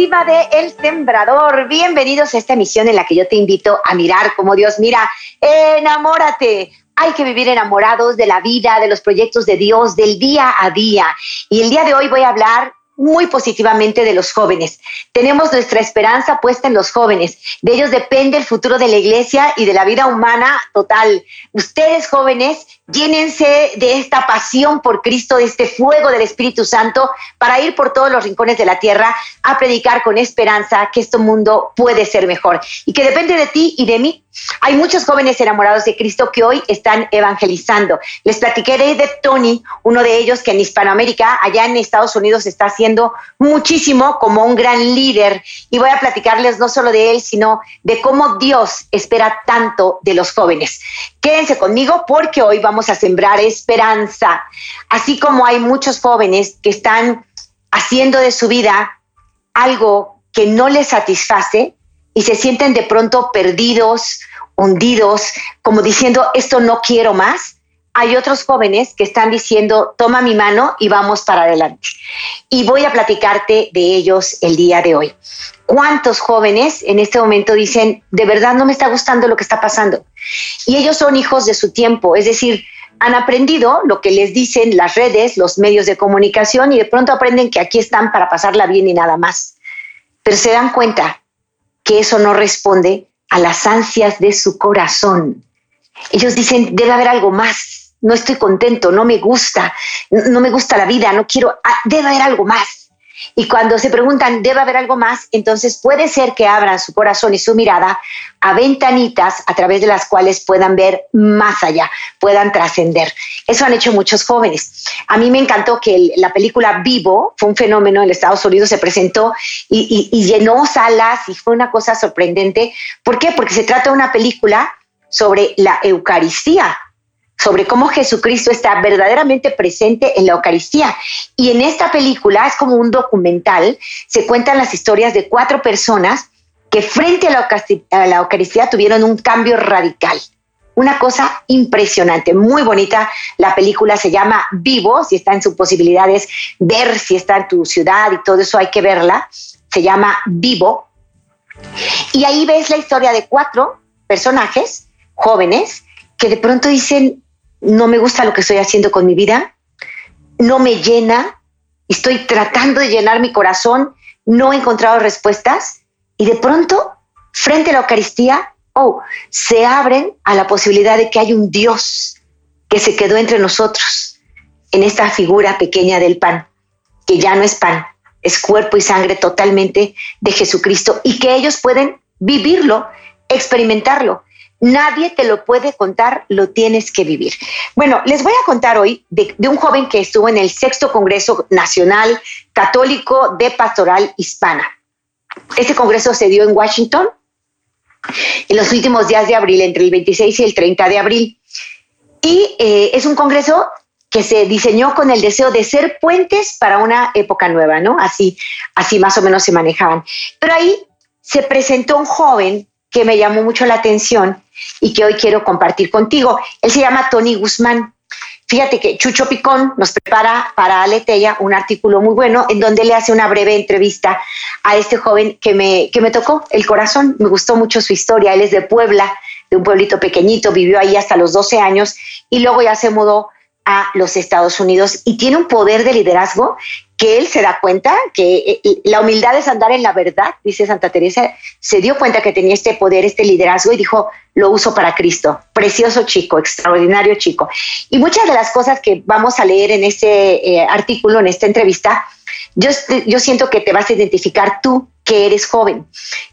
De El Sembrador. Bienvenidos a esta emisión en la que yo te invito a mirar como Dios mira. Enamórate. Hay que vivir enamorados de la vida, de los proyectos de Dios, del día a día. Y el día de hoy voy a hablar muy positivamente de los jóvenes. Tenemos nuestra esperanza puesta en los jóvenes. De ellos depende el futuro de la iglesia y de la vida humana total. Ustedes jóvenes, llénense de esta pasión por Cristo, de este fuego del Espíritu Santo, para ir por todos los rincones de la tierra a predicar con esperanza que este mundo puede ser mejor y que depende de ti y de mí hay muchos jóvenes enamorados de Cristo que hoy están evangelizando. Les platiqué de Tony, uno de ellos que en Hispanoamérica, allá en Estados Unidos, está haciendo muchísimo como un gran líder. Y voy a platicarles no solo de él, sino de cómo Dios espera tanto de los jóvenes. Quédense conmigo porque hoy vamos a sembrar esperanza. Así como hay muchos jóvenes que están haciendo de su vida algo que no les satisface, y se sienten de pronto perdidos, hundidos, como diciendo, esto no quiero más. Hay otros jóvenes que están diciendo, toma mi mano y vamos para adelante. Y voy a platicarte de ellos el día de hoy. ¿Cuántos jóvenes en este momento dicen, de verdad no me está gustando lo que está pasando? Y ellos son hijos de su tiempo, es decir, han aprendido lo que les dicen las redes, los medios de comunicación y de pronto aprenden que aquí están para pasarla bien y nada más. Pero se dan cuenta que eso no responde a las ansias de su corazón. Ellos dicen, debe haber algo más, no estoy contento, no me gusta, no me gusta la vida, no quiero, ah, debe haber algo más. Y cuando se preguntan, ¿debe haber algo más? Entonces puede ser que abran su corazón y su mirada a ventanitas a través de las cuales puedan ver más allá, puedan trascender. Eso han hecho muchos jóvenes. A mí me encantó que la película Vivo fue un fenómeno en Estados Unidos, se presentó y, y llenó salas y fue una cosa sorprendente. ¿Por qué? Porque se trata de una película sobre la Eucaristía, sobre cómo Jesucristo está verdaderamente presente en la Eucaristía. Y en esta película es como un documental, se cuentan las historias de cuatro personas que frente a la, Eucaristía, tuvieron un cambio radical. Una cosa impresionante, muy bonita. La película se llama Vivo, si está en sus posibilidades, ver si está en tu ciudad y todo eso hay que verla. Se llama Vivo. Y ahí ves la historia de cuatro personajes jóvenes que de pronto dicen, no me gusta lo que estoy haciendo con mi vida, no me llena, estoy tratando de llenar mi corazón, no he encontrado respuestas y de pronto, frente a la Eucaristía, oh, se abren a la posibilidad de que hay un Dios que se quedó entre nosotros en esta figura pequeña del pan, que ya no es pan, es cuerpo y sangre totalmente de Jesucristo y que ellos pueden vivirlo, experimentarlo. Nadie te lo puede contar, lo tienes que vivir. Bueno, les voy a contar hoy de, un joven que estuvo en el sexto Congreso Nacional Católico de Pastoral Hispana. Este congreso se dio en Washington en los últimos días de abril, entre el 26 y el 30 de abril. Y eh, es un congreso que se diseñó con el deseo de ser puentes para una época nueva, ¿no? Así, así más o menos se manejaban. Pero ahí se presentó un joven que me llamó mucho la atención y que hoy quiero compartir contigo. Él se llama Tony Guzmán. Fíjate que Chucho Picón nos prepara para Aleteya un artículo muy bueno en donde le hace una breve entrevista a este joven que me, que me tocó el corazón. Me gustó mucho su historia. Él es de Puebla, de un pueblito pequeñito, vivió ahí hasta los 12 años y luego ya se mudó a los Estados Unidos y tiene un poder de liderazgo que él se da cuenta que eh, la humildad es andar en la verdad, dice Santa Teresa, se dio cuenta que tenía este poder, este liderazgo y dijo, lo uso para Cristo. Precioso chico, extraordinario chico. Y muchas de las cosas que vamos a leer en este eh, artículo, en esta entrevista, yo, siento que te vas a identificar tú que eres joven.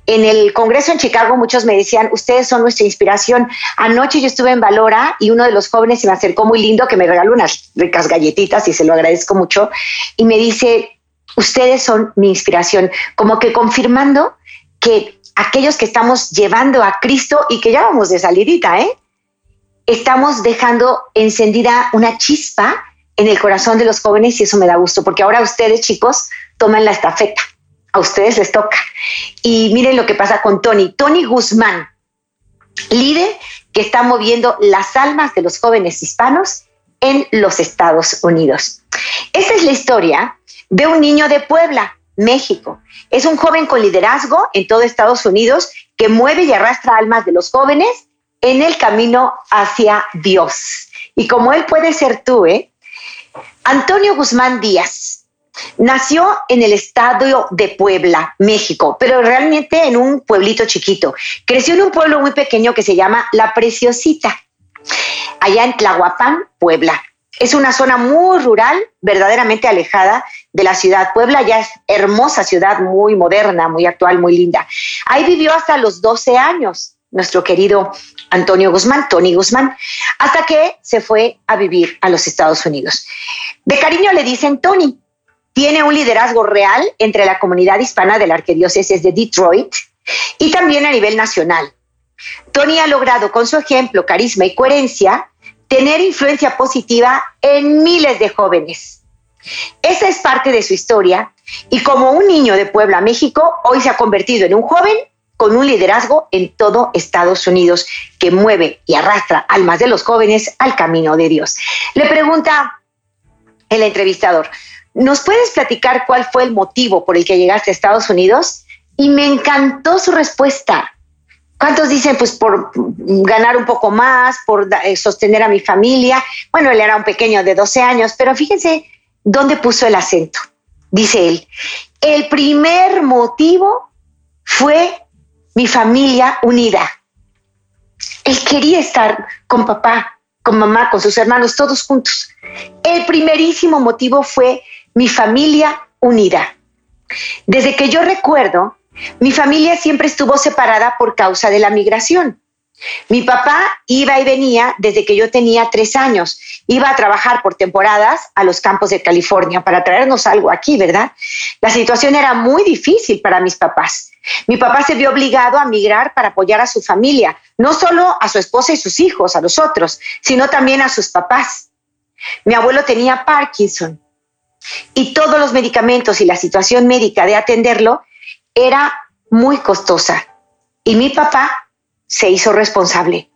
En el Congreso en Chicago muchos me decían, ustedes son nuestra inspiración. Anoche yo estuve en Valora y uno de los jóvenes se me acercó muy lindo que me regaló unas ricas galletitas y se lo agradezco mucho y me dice, ustedes son mi inspiración, como que confirmando que aquellos que estamos llevando a Cristo y que ya vamos de salidita, ¿eh? estamos dejando encendida una chispa en el corazón de los jóvenes y eso me da gusto, porque ahora ustedes chicos toman la estafeta a ustedes les toca. Y miren lo que pasa con Tony. Tony Guzmán, líder que está moviendo las almas de los jóvenes hispanos en los Estados Unidos. Esta es la historia de un niño de Puebla, México. Es un joven con liderazgo en todo Estados Unidos que mueve y arrastra almas de los jóvenes en el camino hacia Dios. Y como él puede ser tú, ¿eh? Antonio Guzmán Díaz Nació en el estado de Puebla, México, pero realmente en un pueblito chiquito. Creció en un pueblo muy pequeño que se llama La Preciosita, allá en Tlahuapán, Puebla. Es una zona muy rural, verdaderamente alejada de la ciudad. Puebla ya es hermosa ciudad, muy moderna, muy actual, muy linda. Ahí vivió hasta los 12 años nuestro querido Antonio Guzmán, Tony Guzmán, hasta que se fue a vivir a los Estados Unidos. De cariño le dicen Tony, tiene un liderazgo real entre la comunidad hispana de la arquidiócesis de Detroit y también a nivel nacional. Tony ha logrado con su ejemplo, carisma y coherencia tener influencia positiva en miles de jóvenes. Esa es parte de su historia y como un niño de Puebla, México, hoy se ha convertido en un joven con un liderazgo en todo Estados Unidos que mueve y arrastra almas de los jóvenes al camino de Dios. Le pregunta el entrevistador, ¿Nos puedes platicar cuál fue el motivo por el que llegaste a Estados Unidos? Y me encantó su respuesta. ¿Cuántos dicen, pues, por ganar un poco más, por eh, sostener a mi familia? Bueno, él era un pequeño de 12 años, pero fíjense dónde puso el acento. Dice él, el primer motivo fue mi familia unida. Él quería estar con papá, con mamá, con sus hermanos, todos juntos. El primerísimo motivo fue mi familia unida. Desde que yo recuerdo, mi familia siempre estuvo separada por causa de la migración. Mi papá iba y venía desde que yo tenía tres años. Iba a trabajar por temporadas a los campos de California para traernos algo aquí, ¿verdad? La situación era muy difícil para mis papás. Mi papá se vio obligado a migrar para apoyar a su familia, no solo a su esposa y sus hijos, a los otros, sino también a sus papás. Mi abuelo tenía Parkinson y todos los medicamentos y la situación médica de atenderlo era muy costosa. Y mi papá se hizo responsable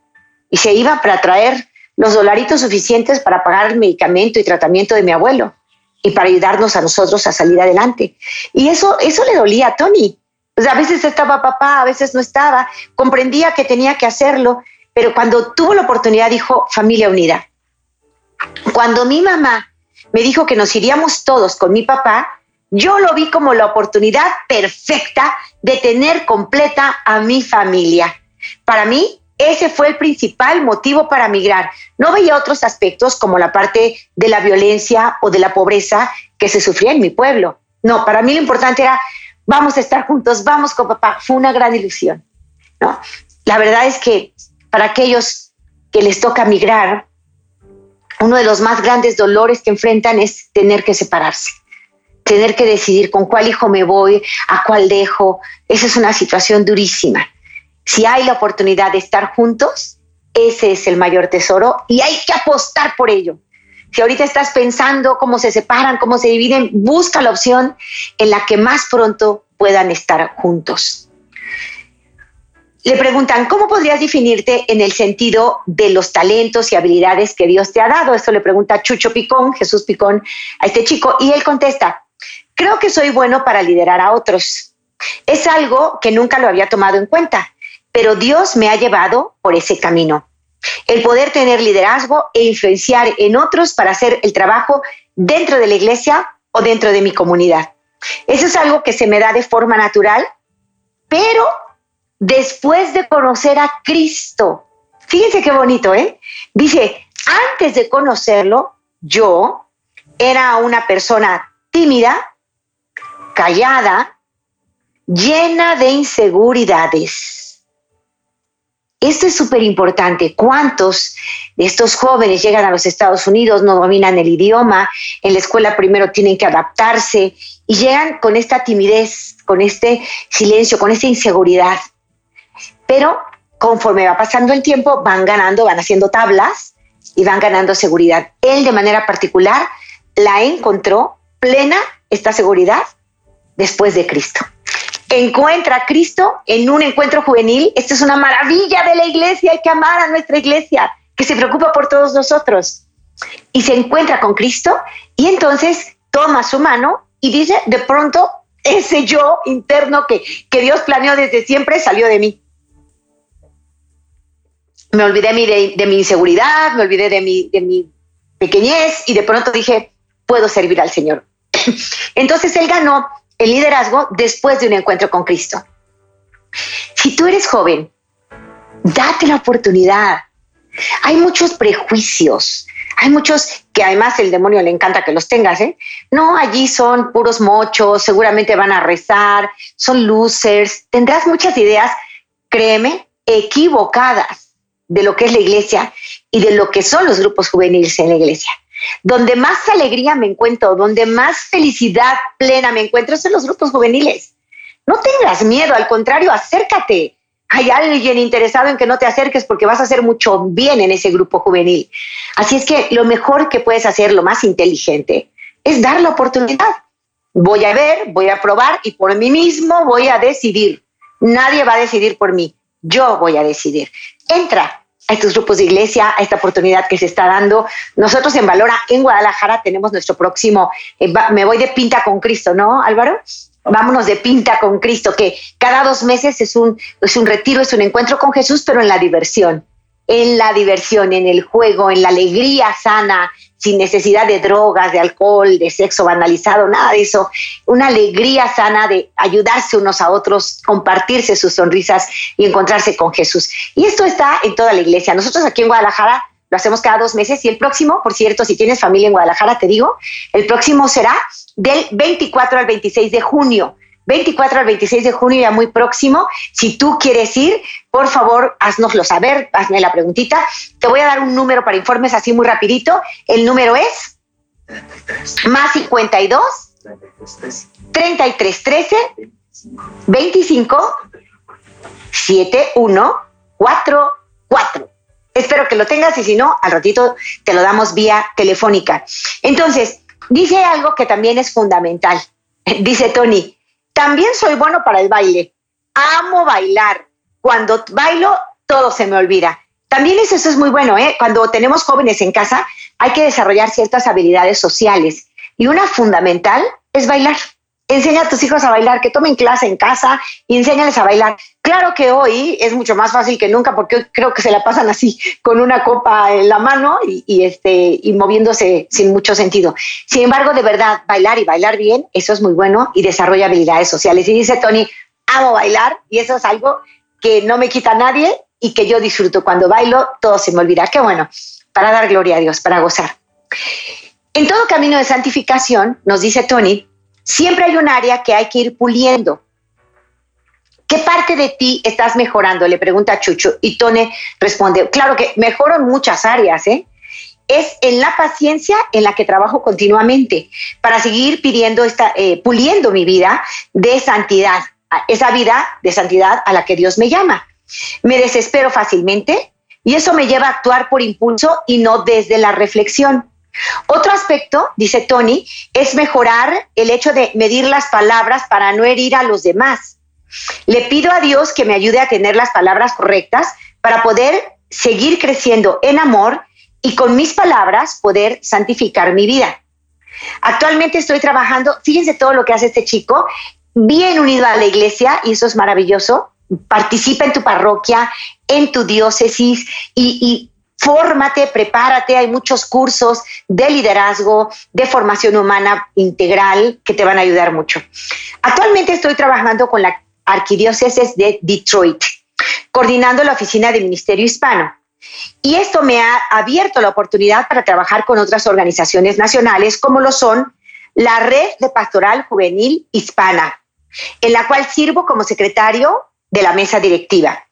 y se iba para traer los dolaritos suficientes para pagar el medicamento y tratamiento de mi abuelo y para ayudarnos a nosotros a salir adelante. Y eso, eso le dolía a Tony. A veces estaba papá, a veces no estaba. Comprendía que tenía que hacerlo, pero cuando tuvo la oportunidad dijo familia unida. Cuando mi mamá me dijo que nos iríamos todos con mi papá, yo lo vi como la oportunidad perfecta de tener completa a mi familia. Para mí, ese fue el principal motivo para migrar. No veía otros aspectos como la parte de la violencia o de la pobreza que se sufría en mi pueblo. No, para mí lo importante era, vamos a estar juntos, vamos con papá. Fue una gran ilusión. ¿no? La verdad es que para aquellos que les toca migrar, uno de los más grandes dolores que enfrentan es tener que separarse, tener que decidir con cuál hijo me voy, a cuál dejo. Esa es una situación durísima. Si hay la oportunidad de estar juntos, ese es el mayor tesoro y hay que apostar por ello. Si ahorita estás pensando cómo se separan, cómo se dividen, busca la opción en la que más pronto puedan estar juntos le preguntan, ¿cómo podrías definirte en el sentido de los talentos y habilidades que Dios te ha dado? Esto le pregunta Chucho Picón, Jesús Picón, a este chico, y él contesta, creo que soy bueno para liderar a otros. Es algo que nunca lo había tomado en cuenta, pero Dios me ha llevado por ese camino. El poder tener liderazgo e influenciar en otros para hacer el trabajo dentro de la iglesia o dentro de mi comunidad. Eso es algo que se me da de forma natural, pero después de conocer a Cristo. Fíjense qué bonito, ¿eh? Dice, antes de conocerlo, yo era una persona tímida, callada, llena de inseguridades. Esto es súper importante. ¿Cuántos de estos jóvenes llegan a los Estados Unidos, no dominan el idioma, en la escuela primero tienen que adaptarse y llegan con esta timidez, con este silencio, con esta inseguridad? Pero conforme va pasando el tiempo, van ganando, van haciendo tablas y van ganando seguridad. Él de manera particular la encontró plena esta seguridad después de Cristo encuentra a Cristo en un encuentro juvenil. Esto es una maravilla de la iglesia, hay que amar a nuestra iglesia, que se preocupa por todos nosotros. Y se encuentra con Cristo y entonces toma su mano y dice, de pronto, ese yo interno que, que Dios planeó desde siempre salió de mí. Me olvidé de, de mi inseguridad, me olvidé de mi, de mi pequeñez y de pronto dije, puedo servir al Señor. Entonces él ganó el liderazgo después de un encuentro con Cristo. Si tú eres joven, date la oportunidad. Hay muchos prejuicios, hay muchos que además el demonio le encanta que los tengas, ¿eh? No, allí son puros mochos, seguramente van a rezar, son losers, tendrás muchas ideas, créeme, equivocadas de lo que es la iglesia y de lo que son los grupos juveniles en la iglesia. Donde más alegría me encuentro, donde más felicidad plena me encuentro es en los grupos juveniles. No tengas miedo, al contrario, acércate. Hay alguien interesado en que no te acerques porque vas a hacer mucho bien en ese grupo juvenil. Así es que lo mejor que puedes hacer, lo más inteligente, es dar la oportunidad. Voy a ver, voy a probar y por mí mismo voy a decidir. Nadie va a decidir por mí. Yo voy a decidir. Entra, a estos grupos de iglesia, a esta oportunidad que se está dando. Nosotros en Valora, en Guadalajara, tenemos nuestro próximo, eh, me voy de pinta con Cristo, ¿no, Álvaro? Vámonos de pinta con Cristo, que cada dos meses es un, es un retiro, es un encuentro con Jesús, pero en la diversión, en la diversión, en el juego, en la alegría sana, sin necesidad de drogas, de alcohol, de sexo banalizado, nada de eso. Una alegría sana de ayudarse unos a otros, compartirse sus sonrisas y encontrarse con Jesús. Y esto está en toda la iglesia. Nosotros aquí en Guadalajara lo hacemos cada dos meses y el próximo, por cierto, si tienes familia en Guadalajara, te digo, el próximo será del 24 al 26 de junio. 24 al 26 de junio, ya muy próximo. Si tú quieres ir, por favor, haznoslo saber, hazme la preguntita. Te voy a dar un número para informes así muy rapidito. El número es más 52 33 13 25 71 44. Espero que lo tengas y si no, al ratito te lo damos vía telefónica. Entonces, dice algo que también es fundamental. Dice Tony, también soy bueno para el baile. Amo bailar. Cuando bailo, todo se me olvida. También eso, es muy bueno, ¿eh? Cuando tenemos jóvenes en casa, hay que desarrollar ciertas habilidades sociales. Y una fundamental es bailar. Enseña a tus hijos a bailar, que tomen clase en casa y enséñales a bailar. Claro que hoy es mucho más fácil que nunca porque hoy creo que se la pasan así con una copa en la mano y, este, y moviéndose sin mucho sentido. Sin embargo, de verdad, bailar y bailar bien, eso es muy bueno y desarrolla habilidades sociales. Y dice Tony, amo bailar y eso es algo que no me quita nadie y que yo disfruto. Cuando bailo, todo se me olvida. Qué bueno, para dar gloria a Dios, para gozar. En todo camino de santificación, nos dice Tony, siempre hay un área que hay que ir puliendo. ¿Qué parte de ti estás mejorando? Le pregunta Chucho y Tone responde, claro que mejoro en muchas áreas, ¿eh? Es en la paciencia en la que trabajo continuamente para seguir pidiendo esta, eh, puliendo mi vida de santidad, esa vida de santidad a la que Dios me llama. Me desespero fácilmente y eso me lleva a actuar por impulso y no desde la reflexión. Otro aspecto, dice Tony, es mejorar el hecho de medir las palabras para no herir a los demás. Le pido a Dios que me ayude a tener las palabras correctas para poder seguir creciendo en amor y con mis palabras poder santificar mi vida. Actualmente estoy trabajando, fíjense todo lo que hace este chico, bien unido a la iglesia y eso es maravilloso. Participa en tu parroquia, en tu diócesis y, y fórmate, prepárate, hay muchos cursos de liderazgo, de formación humana integral que te van a ayudar mucho. Actualmente estoy trabajando con la Arquidiócesis de Detroit, coordinando la oficina del Ministerio Hispano. Y esto me ha abierto la oportunidad para trabajar con otras organizaciones nacionales como lo son la Red de Pastoral Juvenil Hispana, en la cual sirvo como secretario de la mesa directiva.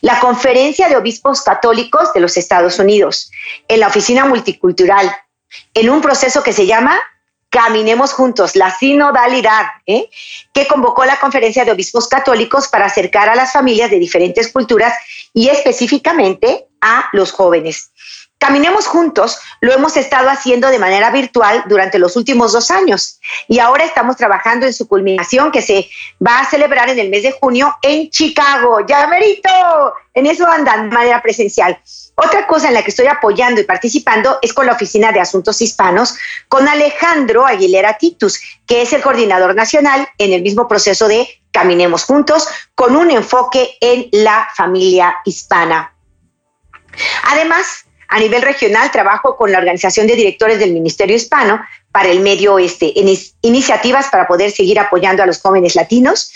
La Conferencia de Obispos Católicos de los Estados Unidos, en la Oficina Multicultural, en un proceso que se llama Caminemos Juntos, la sinodalidad, ¿eh? que convocó la Conferencia de Obispos Católicos para acercar a las familias de diferentes culturas y específicamente a los jóvenes. Caminemos juntos, lo hemos estado haciendo de manera virtual durante los últimos dos años y ahora estamos trabajando en su culminación que se va a celebrar en el mes de junio en Chicago. Ya merito, en eso andan de manera presencial. Otra cosa en la que estoy apoyando y participando es con la Oficina de Asuntos Hispanos, con Alejandro Aguilera Titus, que es el coordinador nacional en el mismo proceso de Caminemos Juntos, con un enfoque en la familia hispana. Además, a nivel regional, trabajo con la Organización de Directores del Ministerio Hispano para el Medio Oeste en iniciativas para poder seguir apoyando a los jóvenes latinos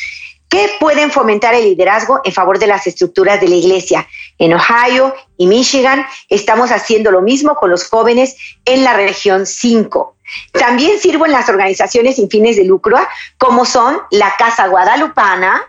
que pueden fomentar el liderazgo en favor de las estructuras de la iglesia. En Ohio y Michigan estamos haciendo lo mismo con los jóvenes en la región 5. También sirvo en las organizaciones sin fines de lucro, como son la Casa Guadalupana,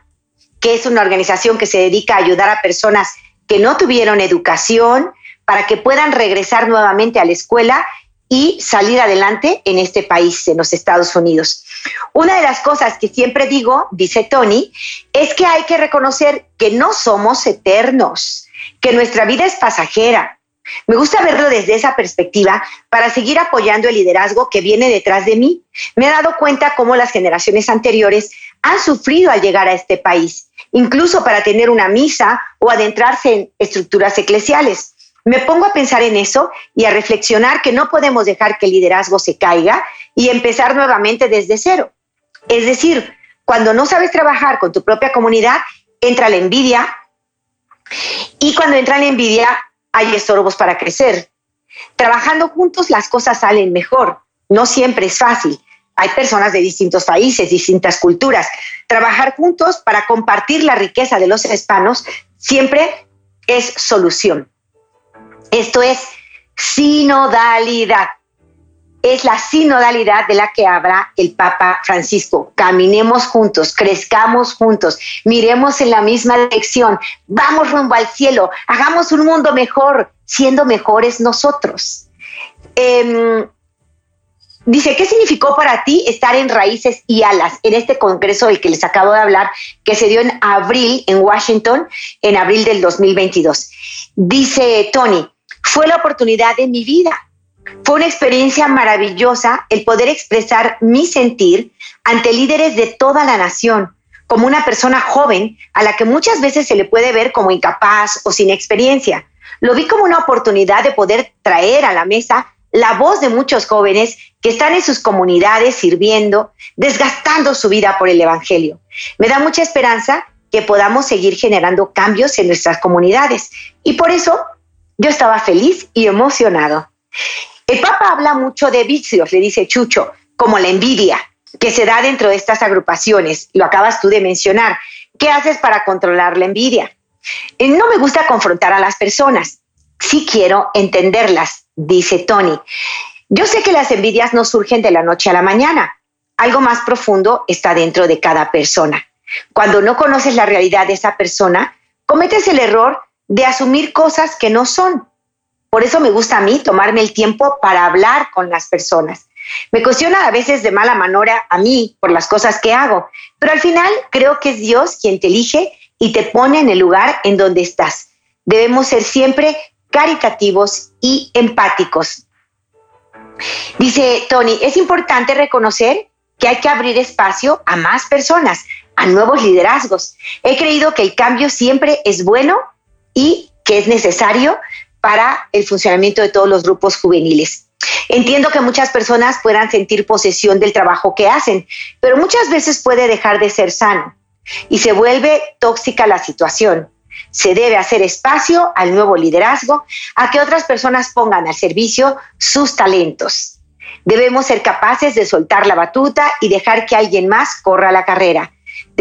que es una organización que se dedica a ayudar a personas que no tuvieron educación, para que puedan regresar nuevamente a la escuela y salir adelante en este país, en los Estados Unidos. Una de las cosas que siempre digo, dice Tony, es que hay que reconocer que no somos eternos, que nuestra vida es pasajera. Me gusta verlo desde esa perspectiva para seguir apoyando el liderazgo que viene detrás de mí. Me he dado cuenta cómo las generaciones anteriores han sufrido al llegar a este país, incluso para tener una misa o adentrarse en estructuras eclesiales. Me pongo a pensar en eso y a reflexionar que no podemos dejar que el liderazgo se caiga y empezar nuevamente desde cero. Es decir, cuando no sabes trabajar con tu propia comunidad, entra la envidia y cuando entra la envidia hay estorbos para crecer. Trabajando juntos las cosas salen mejor. No siempre es fácil. Hay personas de distintos países, distintas culturas. Trabajar juntos para compartir la riqueza de los hispanos siempre es solución. Esto es sinodalidad. Es la sinodalidad de la que habla el Papa Francisco. Caminemos juntos, crezcamos juntos, miremos en la misma dirección, vamos rumbo al cielo, hagamos un mundo mejor, siendo mejores nosotros. Em, dice, ¿qué significó para ti estar en raíces y alas en este congreso del que les acabo de hablar, que se dio en abril en Washington, en abril del 2022? Dice Tony, fue la oportunidad de mi vida. Fue una experiencia maravillosa el poder expresar mi sentir ante líderes de toda la nación, como una persona joven a la que muchas veces se le puede ver como incapaz o sin experiencia. Lo vi como una oportunidad de poder traer a la mesa la voz de muchos jóvenes que están en sus comunidades sirviendo, desgastando su vida por el Evangelio. Me da mucha esperanza que podamos seguir generando cambios en nuestras comunidades y por eso yo estaba feliz y emocionado. El Papa habla mucho de vicios, le dice Chucho, como la envidia, que se da dentro de estas agrupaciones. Lo acabas tú de mencionar. ¿Qué haces para controlar la envidia? Eh, no me gusta confrontar a las personas. Sí quiero entenderlas, dice Tony. Yo sé que las envidias no surgen de la noche a la mañana. Algo más profundo está dentro de cada persona. Cuando no conoces la realidad de esa persona, cometes el error de asumir cosas que no son. Por eso me gusta a mí tomarme el tiempo para hablar con las personas. Me cuestiona a veces de mala manera a mí por las cosas que hago, pero al final creo que es Dios quien te elige y te pone en el lugar en donde estás. Debemos ser siempre caritativos y empáticos. Dice Tony, es importante reconocer que hay que abrir espacio a más personas, a nuevos liderazgos. He creído que el cambio siempre es bueno y que es necesario para el funcionamiento de todos los grupos juveniles. Entiendo que muchas personas puedan sentir posesión del trabajo que hacen, pero muchas veces puede dejar de ser sano y se vuelve tóxica la situación. Se debe hacer espacio al nuevo liderazgo, a que otras personas pongan al servicio sus talentos. Debemos ser capaces de soltar la batuta y dejar que alguien más corra la carrera.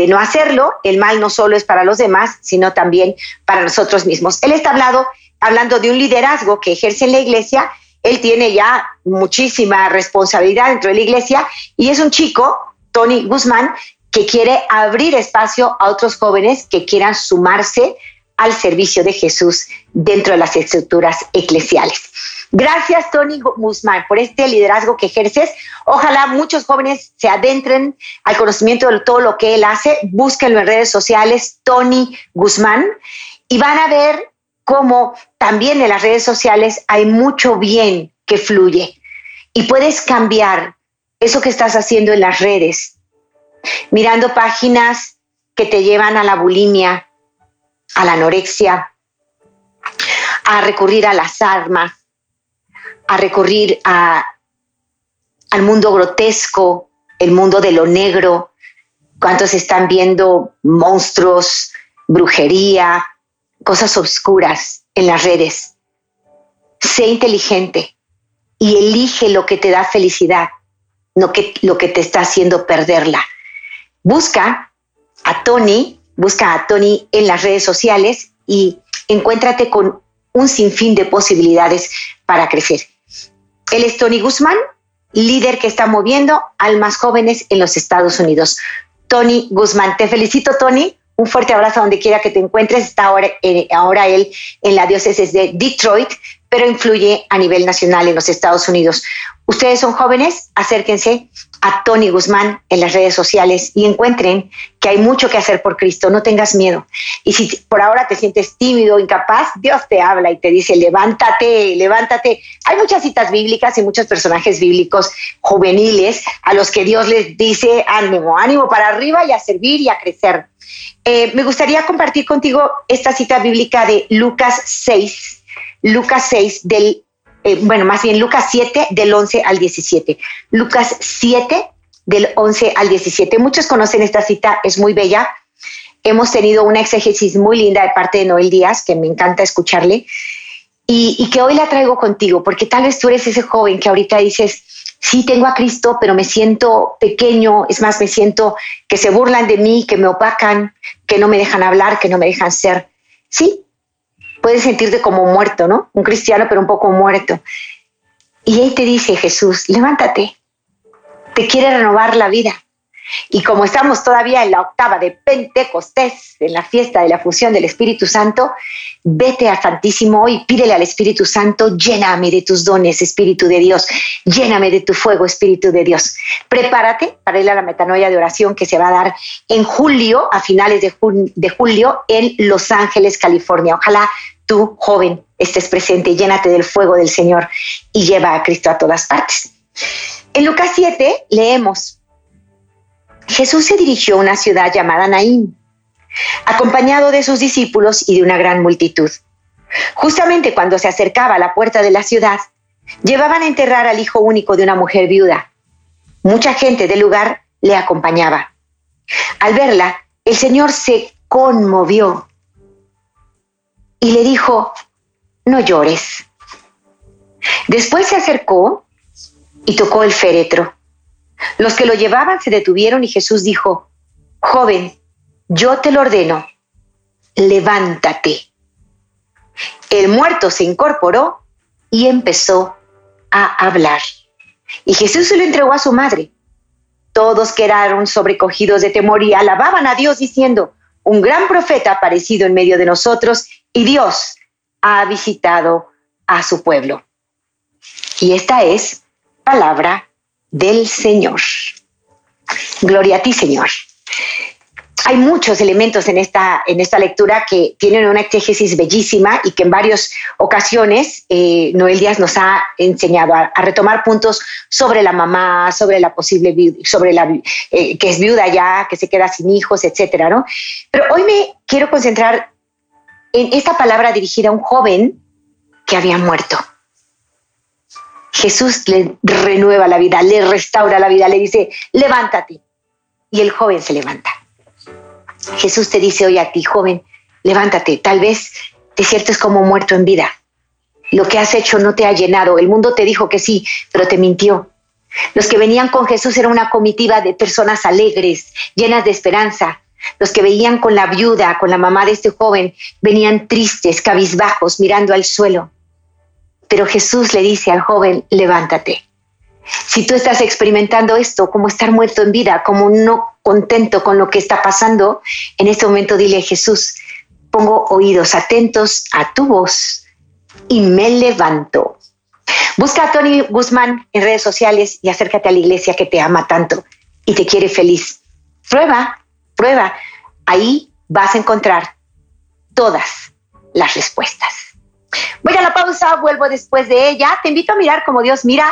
De no hacerlo, el mal no solo es para los demás, sino también para nosotros mismos. Él está hablando, hablando de un liderazgo que ejerce en la iglesia él tiene ya muchísima responsabilidad dentro de la iglesia y es un chico, Tony Guzmán, que quiere abrir espacio a otros jóvenes que quieran sumarse al servicio de Jesús dentro de las estructuras eclesiales. Gracias, Tony Guzmán, por este liderazgo que ejerces. Ojalá muchos jóvenes se adentren al conocimiento de todo lo que él hace. Búsquenlo en redes sociales, Tony Guzmán, y van a ver cómo también en las redes sociales hay mucho bien que fluye. Y puedes cambiar eso que estás haciendo en las redes, mirando páginas que te llevan a la bulimia, a la anorexia, a recurrir a las armas, a recurrir a, al mundo grotesco, el mundo de lo negro. ¿Cuántos están viendo monstruos, brujería, cosas oscuras en las redes? Sé inteligente y elige lo que te da felicidad, no que, lo que te está haciendo perderla. Busca a Tony Busca a Tony en las redes sociales y encuéntrate con un sinfín de posibilidades para crecer. Él es Tony Guzmán, líder que está moviendo almas jóvenes en los Estados Unidos. Tony Guzmán, te felicito Tony, un fuerte abrazo donde quiera que te encuentres. Está ahora, eh, ahora él en la diócesis de Detroit, pero influye a nivel nacional en los Estados Unidos. Ustedes son jóvenes, acérquense a Tony Guzmán en las redes sociales y encuentren que hay mucho que hacer por Cristo, no tengas miedo. Y si por ahora te sientes tímido, incapaz, Dios te habla y te dice, levántate, levántate. Hay muchas citas bíblicas y muchos personajes bíblicos juveniles a los que Dios les dice, ánimo, ánimo para arriba y a servir y a crecer. Eh, me gustaría compartir contigo esta cita bíblica de Lucas 6, Lucas 6 del eh, bueno, más bien Lucas 7 del 11 al 17. Lucas 7 del 11 al 17. Muchos conocen esta cita, es muy bella. Hemos tenido una exégesis muy linda de parte de Noel Díaz, que me encanta escucharle, y, y que hoy la traigo contigo, porque tal vez tú eres ese joven que ahorita dices, sí tengo a Cristo, pero me siento pequeño, es más, me siento que se burlan de mí, que me opacan, que no me dejan hablar, que no me dejan ser. Sí, puedes sentirte como muerto, ¿no? Un cristiano, pero un poco muerto. Y ahí te dice Jesús, levántate, te quiere renovar la vida. Y como estamos todavía en la octava de Pentecostés, en la fiesta de la fusión del Espíritu Santo, vete al Santísimo y pídele al Espíritu Santo, lléname de tus dones, Espíritu de Dios, lléname de tu fuego, Espíritu de Dios. Prepárate para ir a la metanoia de oración que se va a dar en julio, a finales de, de julio, en Los Ángeles, California. Ojalá tú, joven, estés presente, llénate del fuego del Señor y lleva a Cristo a todas partes. En Lucas 7 leemos, Jesús se dirigió a una ciudad llamada Naín, acompañado de sus discípulos y de una gran multitud. Justamente cuando se acercaba a la puerta de la ciudad, llevaban a enterrar al hijo único de una mujer viuda. Mucha gente del lugar le acompañaba. Al verla, el Señor se conmovió y le dijo, no llores. Después se acercó y tocó el féretro. Los que lo llevaban se detuvieron y Jesús dijo, joven, yo te lo ordeno, levántate. El muerto se incorporó y empezó a hablar. Y Jesús se lo entregó a su madre. Todos quedaron sobrecogidos de temor y alababan a Dios diciendo, un gran profeta ha aparecido en medio de nosotros y Dios ha visitado a su pueblo. Y esta es palabra del Señor. Gloria a ti, Señor. Hay muchos elementos en esta, en esta lectura que tienen una exégesis bellísima y que en varias ocasiones eh, Noel Díaz nos ha enseñado a, retomar puntos sobre la mamá, sobre la posible sobre la eh, que es viuda ya, que se queda sin hijos, etcétera, ¿no? Pero hoy me quiero concentrar en esta palabra dirigida a un joven que había muerto. Jesús le renueva la vida, le restaura la vida, le dice, levántate. Y el joven se levanta. Jesús te dice hoy a ti, joven, levántate. Tal vez te sientes como muerto en vida. Lo que has hecho no te ha llenado. El mundo te dijo que sí, pero te mintió. Los que venían con Jesús eran una comitiva de personas alegres, llenas de esperanza. Los que veían con la viuda, con la mamá de este joven, venían tristes, cabizbajos, mirando al suelo. Pero Jesús le dice al joven, levántate. Si tú estás experimentando esto, como estar muerto en vida, como no contento con lo que está pasando, en este momento dile, Jesús, pongo oídos atentos a tu voz y me levanto. Busca a Tony Guzmán en redes sociales y acércate a la iglesia que te ama tanto y te quiere feliz. Prueba, prueba. Ahí vas a encontrar todas las respuestas. Voy a la pausa, vuelvo después de ella. Te invito a mirar como Dios mira.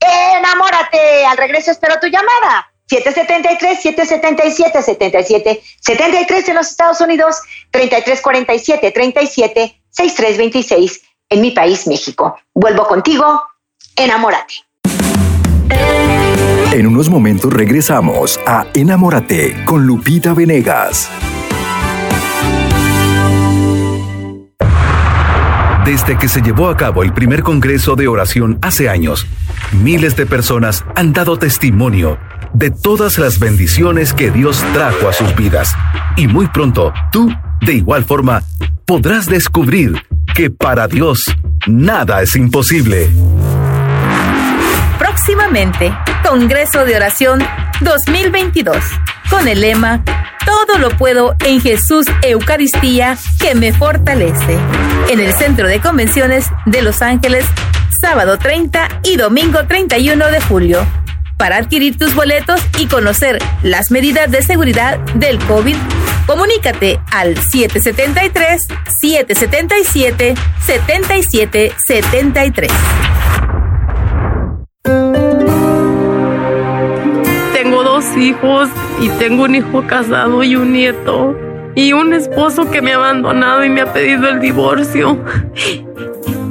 Enamórate. Al regreso espero tu llamada. 773 777 77 73 en los Estados Unidos, 3347 37 6326 en mi país, México. Vuelvo contigo, enamórate. En unos momentos regresamos a Enamórate con Lupita Venegas. Desde que se llevó a cabo el primer Congreso de Oración hace años, miles de personas han dado testimonio de todas las bendiciones que Dios trajo a sus vidas. Y muy pronto, tú, de igual forma, podrás descubrir que para Dios nada es imposible. Próximamente, Congreso de Oración 2022, con el lema todo lo puedo en Jesús Eucaristía que me fortalece. En el Centro de Convenciones de Los Ángeles, sábado 30 y domingo 31 de julio. Para adquirir tus boletos y conocer las medidas de seguridad del COVID, comunícate al 773-777-7773. Hijos y tengo un hijo casado y un nieto y un esposo que me ha abandonado y me ha pedido el divorcio.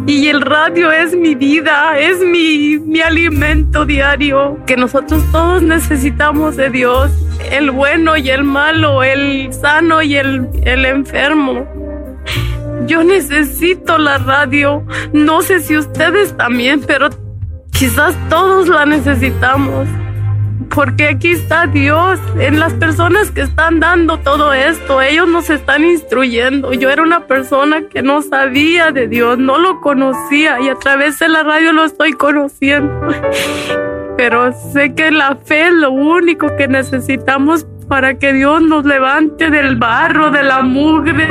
Y el radio es mi vida, es mi, mi alimento diario, que nosotros todos necesitamos de Dios, el bueno y el malo, el sano y el, el enfermo. Yo necesito la radio, no sé si ustedes también, pero quizás todos la necesitamos porque aquí está Dios en las personas que están dando todo esto. Ellos nos están instruyendo. Yo era una persona que no sabía de Dios, no lo conocía y a través de la radio lo estoy conociendo. Pero sé que la fe es lo único que necesitamos para que Dios nos levante del barro, de la mugre.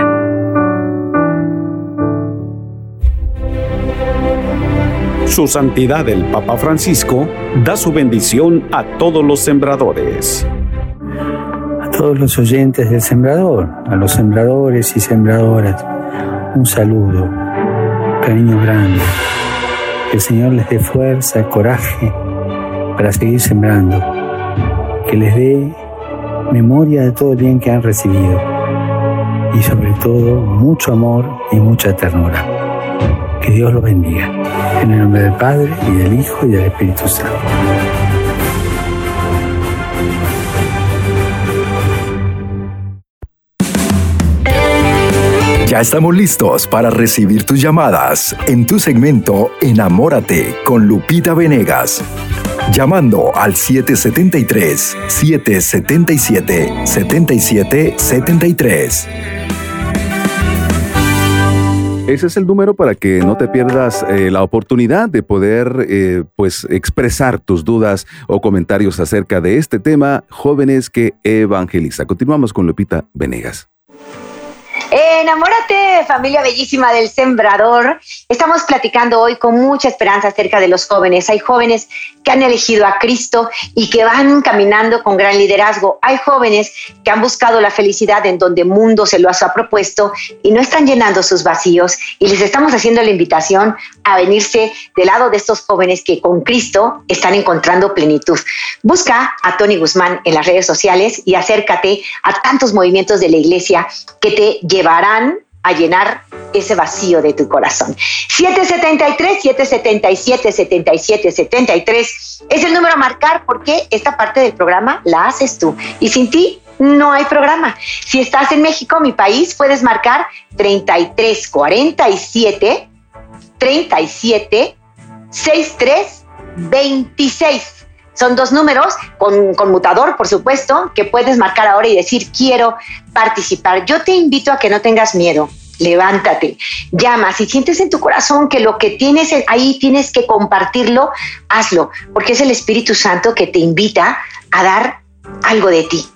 Su Santidad el Papa Francisco da su bendición a todos los sembradores. A todos los oyentes del sembrador, a los sembradores y sembradoras, un saludo, cariño grande. Que el Señor les dé fuerza, coraje para seguir sembrando. Que les dé memoria de todo el bien que han recibido. Y sobre todo, mucho amor y mucha ternura. Que Dios los bendiga. En el nombre del Padre, y del Hijo, y del Espíritu Santo. Ya estamos listos para recibir tus llamadas en tu segmento Enamórate con Lupita Venegas. Llamando al 773-777-7773. Ese es el número para que no te pierdas eh, la oportunidad de poder eh, pues expresar tus dudas o comentarios acerca de este tema, jóvenes que evangeliza. Continuamos con Lupita Venegas. Enamórate, familia bellísima del Sembrador. Estamos platicando hoy con mucha esperanza acerca de los jóvenes. Hay jóvenes que han elegido a Cristo y que van caminando con gran liderazgo. Hay jóvenes que han buscado la felicidad en donde el mundo se lo ha propuesto y no están llenando sus vacíos. Y les estamos haciendo la invitación a venirse del lado de estos jóvenes que con Cristo están encontrando plenitud. Busca a Tony Guzmán en las redes sociales y acércate a tantos movimientos de la iglesia que te llevarán a llenar ese vacío de tu corazón. 773, 777, 77, 73 es el número a marcar porque esta parte del programa la haces tú. Y sin ti no hay programa. Si estás en México, mi país, puedes marcar 33 47 37 63 26. Son dos números con conmutador, por supuesto, que puedes marcar ahora y decir quiero participar. Yo te invito a que no tengas miedo, levántate, llama. Si sientes en tu corazón que lo que tienes ahí tienes que compartirlo, hazlo, porque es el Espíritu Santo que te invita a dar algo de ti.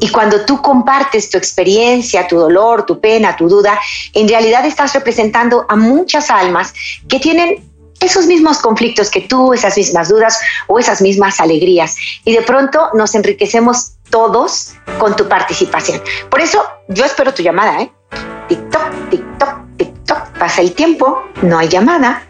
Y cuando tú compartes tu experiencia, tu dolor, tu pena, tu duda, en realidad estás representando a muchas almas que tienen esos mismos conflictos que tú, esas mismas dudas o esas mismas alegrías. Y de pronto nos enriquecemos todos con tu participación. Por eso yo espero tu llamada, ¿eh? TikTok, TikTok. Pasa el tiempo, no hay llamada.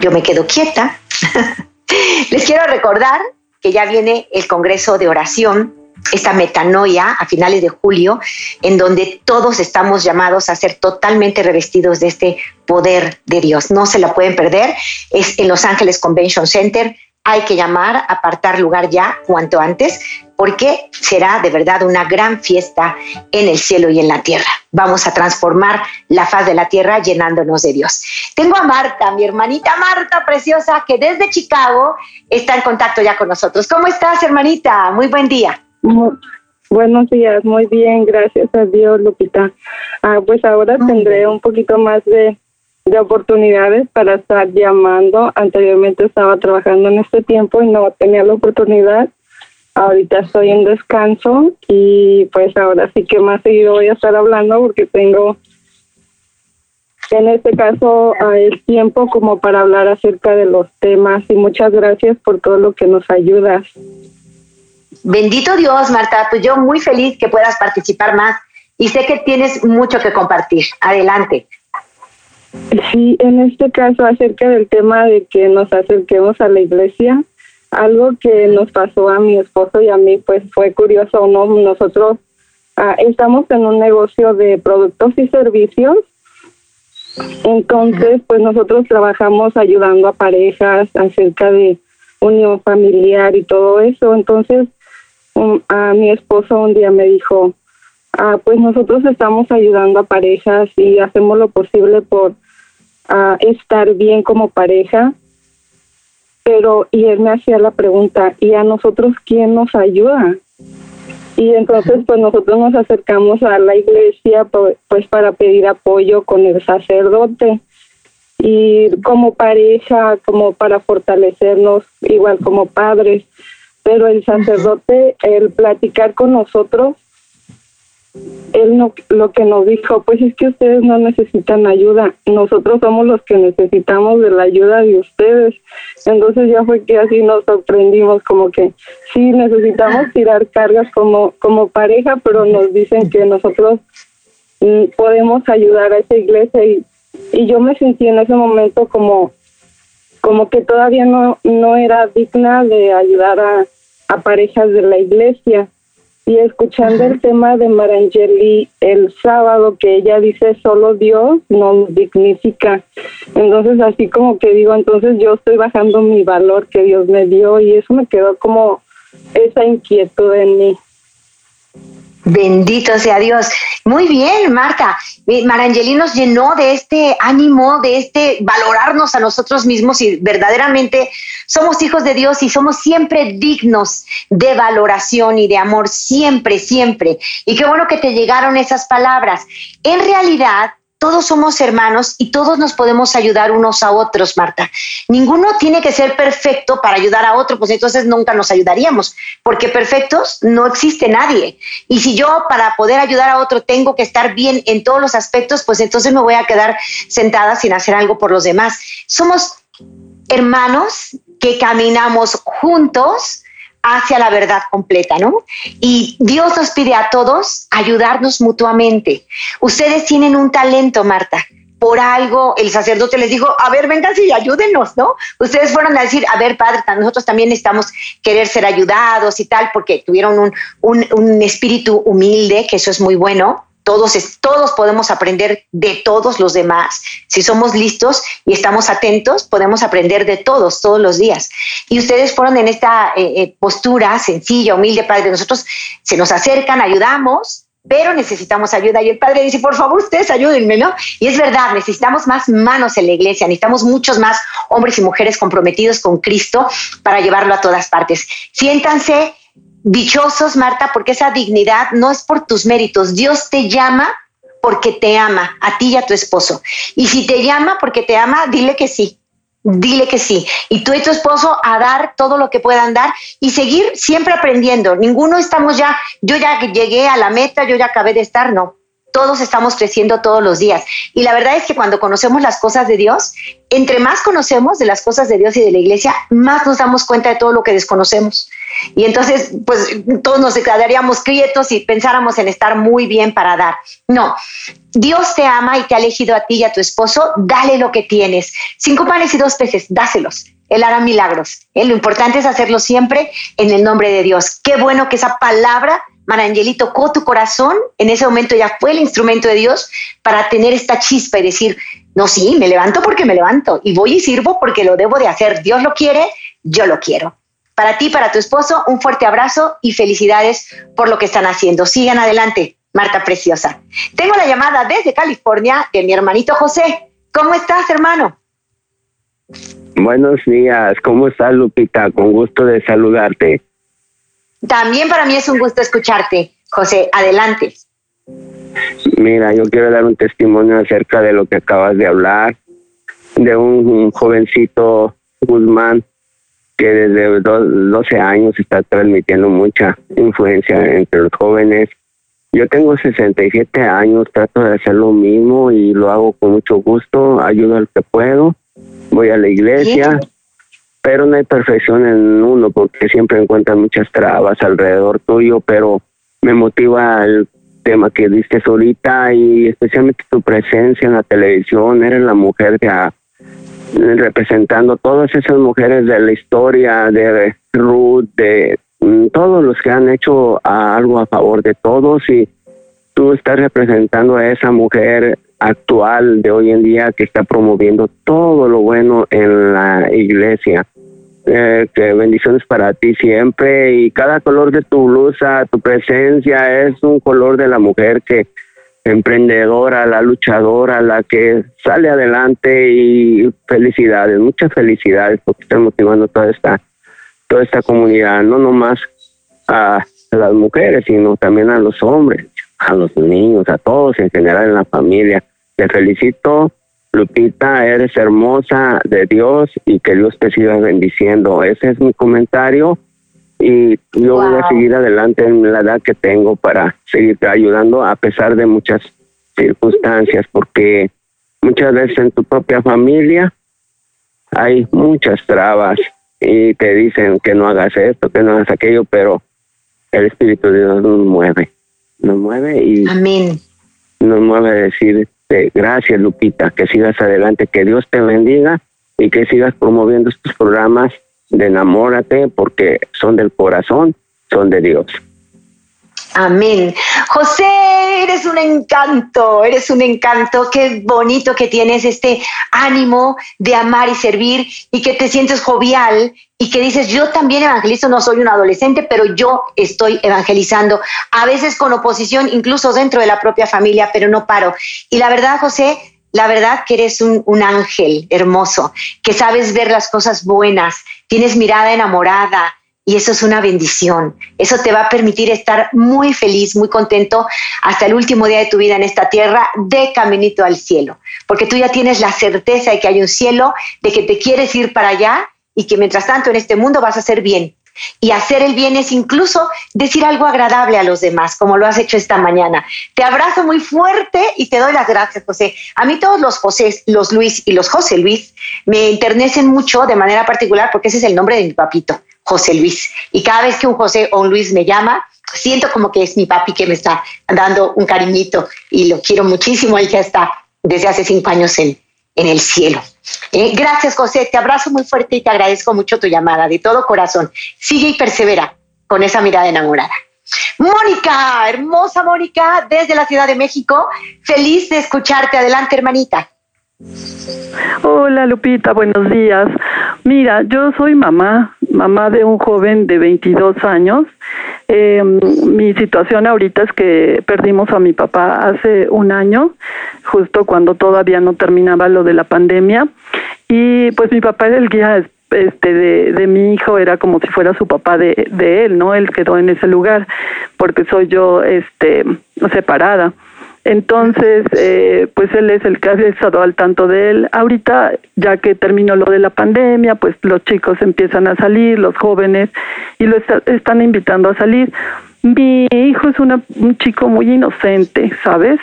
Yo me quedo quieta. Les quiero recordar que ya viene el Congreso de Oración esta metanoia a finales de julio, en donde todos estamos llamados a ser totalmente revestidos de este poder de Dios. No se la pueden perder. Es en Los Ángeles Convention Center. Hay que llamar, apartar lugar ya cuanto antes, porque será de verdad una gran fiesta en el cielo y en la tierra. Vamos a transformar la faz de la tierra llenándonos de Dios. Tengo a Marta, mi hermanita Marta preciosa, que desde Chicago está en contacto ya con nosotros. ¿Cómo estás, hermanita? Muy buen día buenos días, muy bien, gracias a Dios, Lupita. Ah, pues ahora tendré un poquito más de, de oportunidades para estar llamando. Anteriormente estaba trabajando en este tiempo y no tenía la oportunidad. Ahorita estoy en descanso y pues ahora sí que más seguido voy a estar hablando porque tengo en este caso el tiempo como para hablar acerca de los temas y muchas gracias por todo lo que nos ayudas. Bendito Dios, Marta, pues yo muy feliz que puedas participar más y sé que tienes mucho que compartir. Adelante. Sí, en este caso acerca del tema de que nos acerquemos a la iglesia, algo que nos pasó a mi esposo y a mí, pues fue curioso, ¿no? Nosotros ah, estamos en un negocio de productos y servicios, entonces pues nosotros trabajamos ayudando a parejas acerca de unión familiar y todo eso, entonces a mi esposo un día me dijo, ah, pues nosotros estamos ayudando a parejas y hacemos lo posible por ah, estar bien como pareja, pero y él me hacía la pregunta, ¿y a nosotros quién nos ayuda? Y entonces pues nosotros nos acercamos a la iglesia pues para pedir apoyo con el sacerdote. Y como pareja, como para fortalecernos, igual como padres pero el sacerdote, el platicar con nosotros, él no, lo que nos dijo, pues es que ustedes no necesitan ayuda, nosotros somos los que necesitamos de la ayuda de ustedes. Entonces ya fue que así nos sorprendimos, como que sí necesitamos tirar cargas como, como pareja, pero nos dicen que nosotros mm, podemos ayudar a esa iglesia y, y yo me sentí en ese momento como como que todavía no, no era digna de ayudar a, a parejas de la iglesia. Y escuchando el tema de Marangeli el sábado, que ella dice solo Dios nos dignifica. Entonces, así como que digo, entonces yo estoy bajando mi valor que Dios me dio y eso me quedó como esa inquietud en mí. Bendito sea Dios. Muy bien, Marta. Marangeli nos llenó de este ánimo, de este valorarnos a nosotros mismos y verdaderamente somos hijos de Dios y somos siempre dignos de valoración y de amor, siempre, siempre. Y qué bueno que te llegaron esas palabras. En realidad, todos somos hermanos y todos nos podemos ayudar unos a otros, Marta. Ninguno tiene que ser perfecto para ayudar a otro, pues entonces nunca nos ayudaríamos, porque perfectos no existe nadie. Y si yo para poder ayudar a otro tengo que estar bien en todos los aspectos, pues entonces me voy a quedar sentada sin hacer algo por los demás. Somos hermanos que caminamos juntos hacia la verdad completa, ¿no? Y Dios nos pide a todos ayudarnos mutuamente. Ustedes tienen un talento, Marta. Por algo el sacerdote les dijo, a ver, vengan y ayúdenos, ¿no? Ustedes fueron a decir, a ver, padre, nosotros también necesitamos querer ser ayudados y tal, porque tuvieron un, un, un espíritu humilde, que eso es muy bueno todos, todos podemos aprender de todos los demás. Si somos listos y estamos atentos, podemos aprender de todos, todos los días. Y ustedes fueron en esta eh, eh, postura sencilla, humilde, Padre. Nosotros se nos acercan, ayudamos, pero necesitamos ayuda. Y el Padre dice, por favor, ustedes ayúdenme, ¿no? Y es verdad, necesitamos más manos en la iglesia, necesitamos muchos más hombres y mujeres comprometidos con Cristo para llevarlo a todas partes. Siéntanse dichosos, Marta, porque esa dignidad no es por tus méritos. Dios te llama porque te ama, a ti y a tu esposo. Y si te llama porque te ama, dile que sí. Dile que sí. Y tú y tu esposo a dar todo lo que puedan dar y seguir siempre aprendiendo. Ninguno estamos ya, yo ya llegué a la meta, yo ya acabé de estar, no todos estamos creciendo todos los días. Y la verdad es que cuando conocemos las cosas de Dios, entre más conocemos de las cosas de Dios y de la iglesia, más nos damos cuenta de todo lo que desconocemos. Y entonces, pues todos nos quedaríamos quietos y pensáramos en estar muy bien para dar. No, Dios te ama y te ha elegido a ti y a tu esposo, dale lo que tienes. Cinco panes y dos peces, dáselos. Él hará milagros. ¿eh? Lo importante es hacerlo siempre en el nombre de Dios. Qué bueno que esa palabra Marangeli tocó tu corazón, en ese momento ya fue el instrumento de Dios para tener esta chispa y decir, no, sí, me levanto porque me levanto y voy y sirvo porque lo debo de hacer. Dios lo quiere, yo lo quiero. Para ti, para tu esposo, un fuerte abrazo y felicidades por lo que están haciendo. Sigan adelante, Marta Preciosa. Tengo la llamada desde California de mi hermanito José. ¿Cómo estás, hermano? Buenos días, ¿cómo estás, Lupita? Con gusto de saludarte. También para mí es un gusto escucharte, José. Adelante. Mira, yo quiero dar un testimonio acerca de lo que acabas de hablar, de un, jovencito Guzmán que desde 12 años está transmitiendo mucha influencia entre los jóvenes. Yo tengo 67 años, trato de hacer lo mismo y lo hago con mucho gusto, ayudo al que puedo, voy a la iglesia, pero no hay perfección en uno porque siempre encuentran muchas trabas alrededor tuyo, pero me motiva el tema que diste ahorita y especialmente tu presencia en la televisión, eres la mujer que representando todas esas mujeres de la historia de Ruth, de mm, todos los que han hecho algo a favor de todos y tú estás representando a esa mujer actual de hoy en día que está promoviendo todo lo bueno en la iglesia. Eh, que bendiciones para ti siempre y cada color de tu blusa, tu presencia es un color de la mujer que emprendedora, la luchadora, la que sale adelante y felicidades, muchas felicidades porque estás motivando toda esta toda esta comunidad, no nomás a las mujeres, sino también a los hombres, a los niños, a todos en general en la familia. Te felicito Lupita, eres hermosa de Dios y que Dios te siga bendiciendo. Ese es mi comentario y yo voy a seguir adelante en la edad que tengo para seguirte ayudando a pesar de muchas circunstancias, porque muchas veces en tu propia familia hay muchas trabas y te dicen que no hagas esto, que no hagas aquello, pero el Espíritu de Dios nos mueve, nos mueve y nos mueve a decir este, gracias, Lupita, que sigas adelante, que Dios te bendiga y que sigas promoviendo estos programas de enamórate porque son del corazón, son de Dios. Amén. José, eres un encanto, eres un encanto. Qué bonito que tienes este ánimo de amar y servir y que te sientes jovial y que dices, yo también evangelizo, no soy un adolescente, pero yo estoy evangelizando, a veces con oposición, incluso dentro de la propia familia, pero no paro. Y la verdad, José, la verdad que eres un, un, ángel hermoso, que sabes ver las cosas buenas, tienes mirada enamorada, y eso es una bendición. Eso te va a permitir estar muy feliz, muy contento hasta el último día de tu vida en esta tierra, de caminito al cielo. Porque tú ya tienes la certeza de que hay un cielo, de que te quieres ir para allá y que mientras tanto en este mundo vas a hacer bien. Y hacer el bien es incluso decir algo agradable a los demás, como lo has hecho esta mañana. Te abrazo muy fuerte y te doy las gracias, José. A mí todos los José, los Luis y los José Luis me enternecen mucho de manera particular porque ese es el nombre de mi papito. José Luis. Y cada vez que un José o un Luis me llama, siento como que es mi papi que me está dando un cariñito y lo quiero muchísimo. Él ya está desde hace cinco años en, en el cielo. Eh, gracias, José. Te abrazo muy fuerte y te agradezco mucho tu llamada de todo corazón. Sigue y persevera con esa mirada enamorada. Mónica, hermosa Mónica, desde la Ciudad de México. Feliz de escucharte. Adelante, hermanita. Hola Lupita, buenos días. Mira, yo soy mamá, mamá de un joven de 22 años. Em, mi situación ahorita es que perdimos a mi papá hace un año, justo cuando todavía no terminaba lo de la pandemia. Y pues mi papá era el guía este de, de mi hijo, era como si fuera su papá de, de él, ¿no? Él quedó en ese lugar porque soy yo este separada. Entonces, eh, pues él es el que ha estado al tanto de él. Ahorita, ya que terminó lo de la pandemia, pues los chicos empiezan a salir, los jóvenes, y lo están invitando a salir. Mi hijo es una, un chico muy inocente, ¿sabes?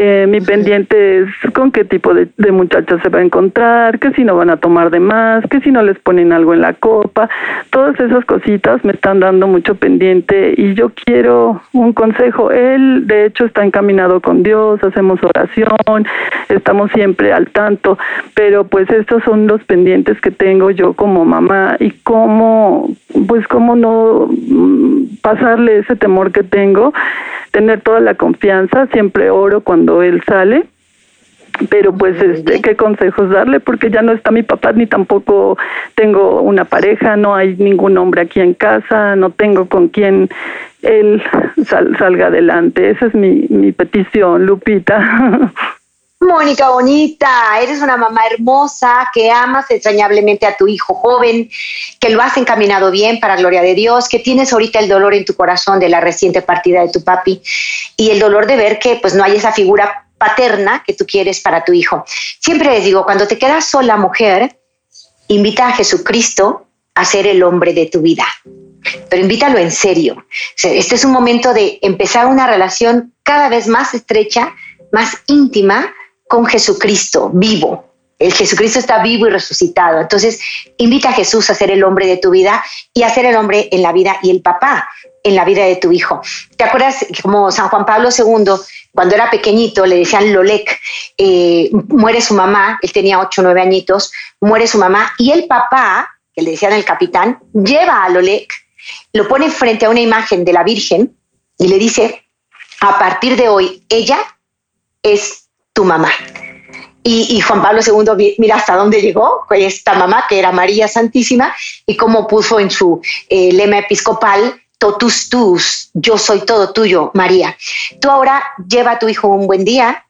Eh, mi pendiente es con qué tipo de, de muchachos se va a encontrar, que si no van a tomar de más, que si no les ponen algo en la copa. Todas esas cositas me están dando mucho pendiente y yo quiero un consejo. Él, de hecho, está encaminado con Dios, hacemos oración, estamos siempre al tanto, pero pues estos son los pendientes que tengo yo como mamá y cómo, pues cómo no mm, pasarle ese temor que tengo, tener toda la confianza, siempre oro cuando cuando él sale pero pues este qué consejos darle porque ya no está mi papá ni tampoco tengo una pareja no hay ningún hombre aquí en casa no tengo con quien él salga adelante. Esa es mi, mi petición Lupita Mónica bonita, eres una mamá hermosa que amas entrañablemente a tu hijo joven, que lo has encaminado bien para gloria de Dios, que tienes ahorita el dolor en tu corazón de la reciente partida de tu papi y el dolor de ver que pues no hay esa figura paterna que tú quieres para tu hijo. Siempre les digo, cuando te quedas sola mujer, invita a Jesucristo a ser el hombre de tu vida, pero invítalo en serio. Este es un momento de empezar una relación cada vez más estrecha, más íntima con Jesucristo vivo. El Jesucristo está vivo y resucitado. Entonces, invita a Jesús a ser el hombre de tu vida y a ser el hombre en la vida y el papá en la vida de tu hijo. ¿Te acuerdas como San Juan Pablo II, cuando era pequeñito, le decían Lolec, eh, muere su mamá, él tenía ocho o nueve añitos, muere su mamá y el papá, que le decían el capitán, lleva a Lolec, lo pone frente a una imagen de la Virgen y le dice, a partir de hoy, ella es tu mamá. Y, Juan Pablo II, mira hasta dónde llegó esta mamá, que era María Santísima, y cómo puso en su eh, lema episcopal, totus tus, yo soy todo tuyo, María. Tú ahora lleva a tu hijo un buen día,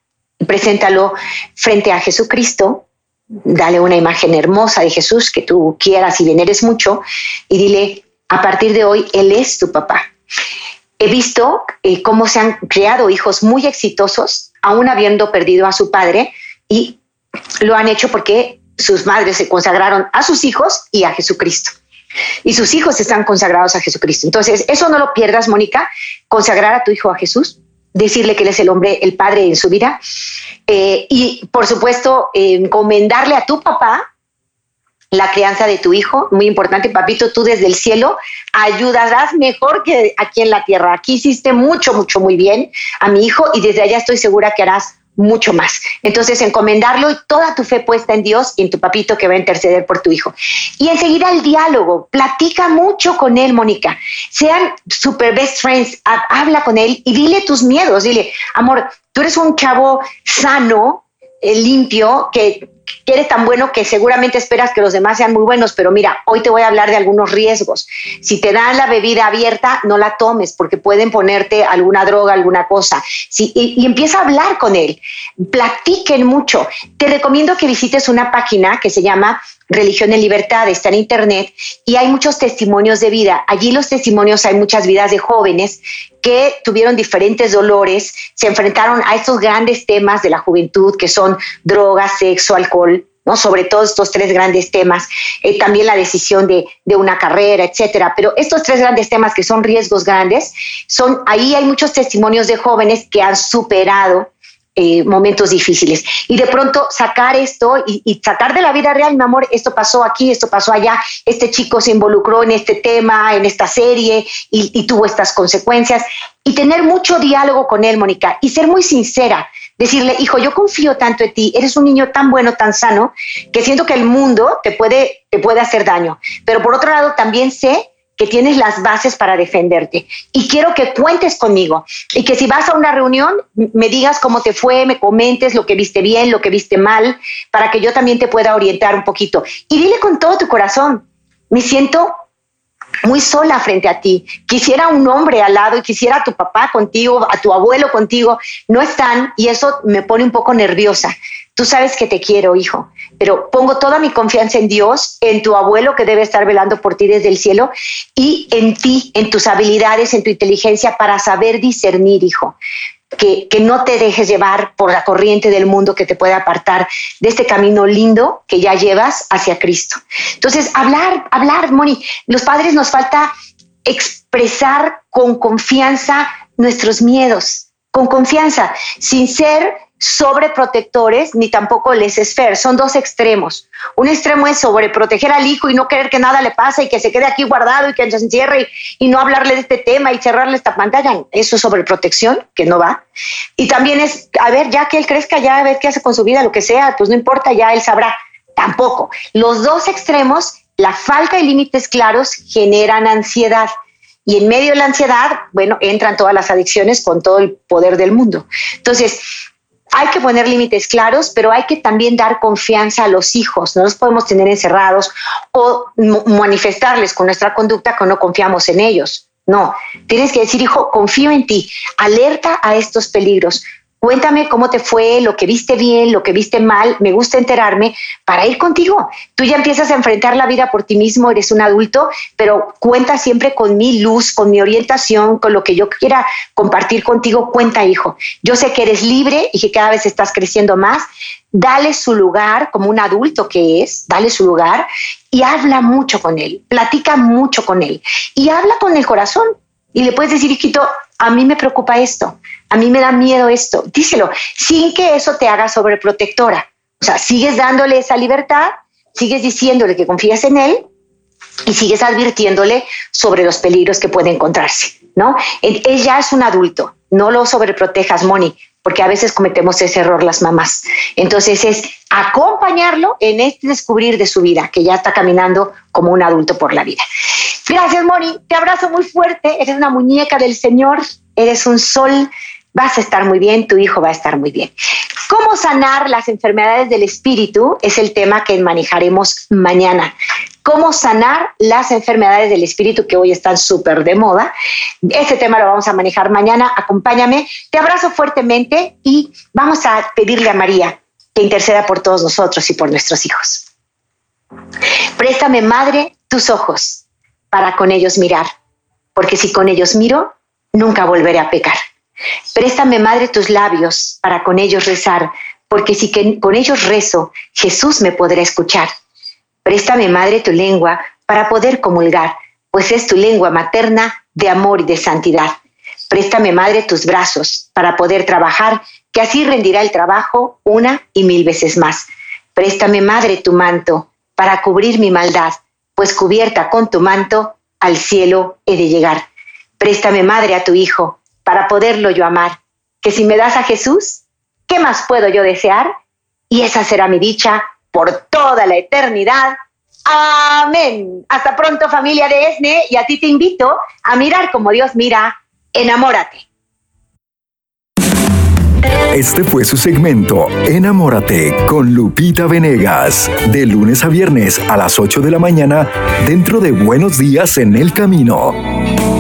preséntalo frente a Jesucristo, dale una imagen hermosa de Jesús que tú quieras y veneres mucho, y dile, a partir de hoy, Él es tu papá. He visto eh, cómo se han creado hijos muy exitosos aún habiendo perdido a su padre, y lo han hecho porque sus madres se consagraron a sus hijos y a Jesucristo. Y sus hijos están consagrados a Jesucristo. Entonces, eso no lo pierdas, Mónica, consagrar a tu hijo a Jesús, decirle que él es el hombre, el padre en su vida. Eh, y, por supuesto, encomendarle a tu papá la crianza de tu hijo, muy importante, papito, tú desde el cielo ayudarás mejor que aquí en la tierra. Aquí hiciste mucho, mucho, muy bien a mi hijo y desde allá estoy segura que harás mucho más. Entonces, encomendarlo y toda tu fe puesta en Dios y en tu papito que va a interceder por tu hijo. Y enseguida el diálogo, platica mucho con él, Mónica. Sean super best friends, habla con él y dile tus miedos, dile, amor, tú eres un chavo sano, limpio, que eres tan bueno que seguramente esperas que los demás sean muy buenos, pero mira, hoy te voy a hablar de algunos riesgos. Si te dan la bebida abierta, no la tomes porque pueden ponerte alguna droga, alguna cosa. y, empieza a hablar con él. Platiquen mucho. Te recomiendo que visites una página que se llama Religión en Libertad, está en internet y hay muchos testimonios de vida. Allí los testimonios hay muchas vidas de jóvenes que tuvieron diferentes dolores, se enfrentaron a estos grandes temas de la juventud que son drogas, sexo, alcohol, ¿no? sobre todo estos tres grandes temas, eh, también la decisión de, de, una carrera, etcétera. Pero estos tres grandes temas que son riesgos grandes, son ahí hay muchos testimonios de jóvenes que han superado eh, momentos difíciles. Y de pronto sacar esto y, sacar de la vida real, mi amor, esto pasó aquí, esto pasó allá, este chico se involucró en este tema, en esta serie y, y tuvo estas consecuencias. Y tener mucho diálogo con él, Mónica, y ser muy sincera. Decirle, hijo, yo confío tanto en ti, eres un niño tan bueno, tan sano, que siento que el mundo te puede, te puede hacer daño. Pero por otro lado, también sé que tienes las bases para defenderte. Y quiero que cuentes conmigo y que si vas a una reunión me digas cómo te fue, me comentes lo que viste bien, lo que viste mal, para que yo también te pueda orientar un poquito. Y dile con todo tu corazón, me siento muy sola frente a ti. Quisiera un hombre al lado y quisiera a tu papá contigo, a tu abuelo contigo. No están y eso me pone un poco nerviosa. Tú sabes que te quiero, hijo, pero pongo toda mi confianza en Dios, en tu abuelo que debe estar velando por ti desde el cielo y en ti, en tus habilidades, en tu inteligencia para saber discernir, hijo. que, no te dejes llevar por la corriente del mundo que te puede apartar de este camino lindo que ya llevas hacia Cristo. Entonces, hablar, hablar, Moni, los padres nos falta expresar con confianza nuestros miedos, con confianza, sin ser sobreprotectores ni tampoco esfer. Son dos extremos. Un extremo es sobreproteger al hijo y no querer que nada le pase y que se quede aquí guardado y que se encierre y, no hablarle de este tema y cerrarle esta pantalla. Eso es sobreprotección, que no va. Y también es, a ver, ya que él crezca, ya a ver qué hace con su vida, lo que sea, pues no importa, ya él sabrá. Tampoco. Los dos extremos, la falta de límites claros generan ansiedad. Y en medio de la ansiedad, bueno, entran todas las adicciones con todo el poder del mundo. Entonces, hay que poner límites claros, pero hay que también dar confianza a los hijos. No los podemos tener encerrados o manifestarles con nuestra conducta que no confiamos en ellos. No, tienes que decir, hijo, confío en ti, alerta a estos peligros. Cuéntame cómo te fue, lo que viste bien, lo que viste mal, me gusta enterarme para ir contigo. Tú ya empiezas a enfrentar la vida por ti mismo, eres un adulto, pero cuenta siempre con mi luz, con mi orientación, con lo que yo quiera compartir contigo. Cuenta, hijo. Yo sé que eres libre y que cada vez estás creciendo más. Dale su lugar como un adulto que es, dale su lugar y habla mucho con él, platica mucho con él y habla con el corazón. Y le puedes decir, hijito, a mí me preocupa esto a mí me da miedo esto, díselo, sin que eso te haga sobreprotectora. O sea, sigues dándole esa libertad, sigues diciéndole que confías en él y sigues advirtiéndole sobre los peligros que puede encontrarse, ¿no? Él, ya es un adulto, no lo sobreprotejas, Moni, porque a veces cometemos ese error las mamás. Entonces es acompañarlo en este descubrir de su vida, que ya está caminando como un adulto por la vida. Gracias, Moni. Te abrazo muy fuerte. Eres una muñeca del Señor. Eres un sol vas a estar muy bien, tu hijo va a estar muy bien. ¿Cómo sanar las enfermedades del espíritu? Es el tema que manejaremos mañana. ¿Cómo sanar las enfermedades del espíritu que hoy están súper de moda? Este tema lo vamos a manejar mañana. Acompáñame. Te abrazo fuertemente y vamos a pedirle a María que interceda por todos nosotros y por nuestros hijos. Préstame, Madre, tus ojos para con ellos mirar, porque si con ellos miro, nunca volveré a pecar. Préstame, Madre, tus labios para con ellos rezar, porque si con ellos rezo, Jesús me podrá escuchar. Préstame, Madre, tu lengua para poder comulgar, pues es tu lengua materna de amor y de santidad. Préstame, Madre, tus brazos para poder trabajar, que así rendirá el trabajo una y mil veces más. Préstame, Madre, tu manto para cubrir mi maldad, pues cubierta con tu manto al cielo he de llegar. Préstame, Madre, a tu Hijo para poderlo yo amar. Que si me das a Jesús, ¿qué más puedo yo desear? Y esa será mi dicha por toda la eternidad. Amén. Hasta pronto familia de ESNE y a ti te invito a mirar como Dios mira. Enamórate. Este fue su segmento Enamórate con Lupita Venegas, de lunes a viernes a las 8 de la mañana dentro de Buenos Días en el Camino.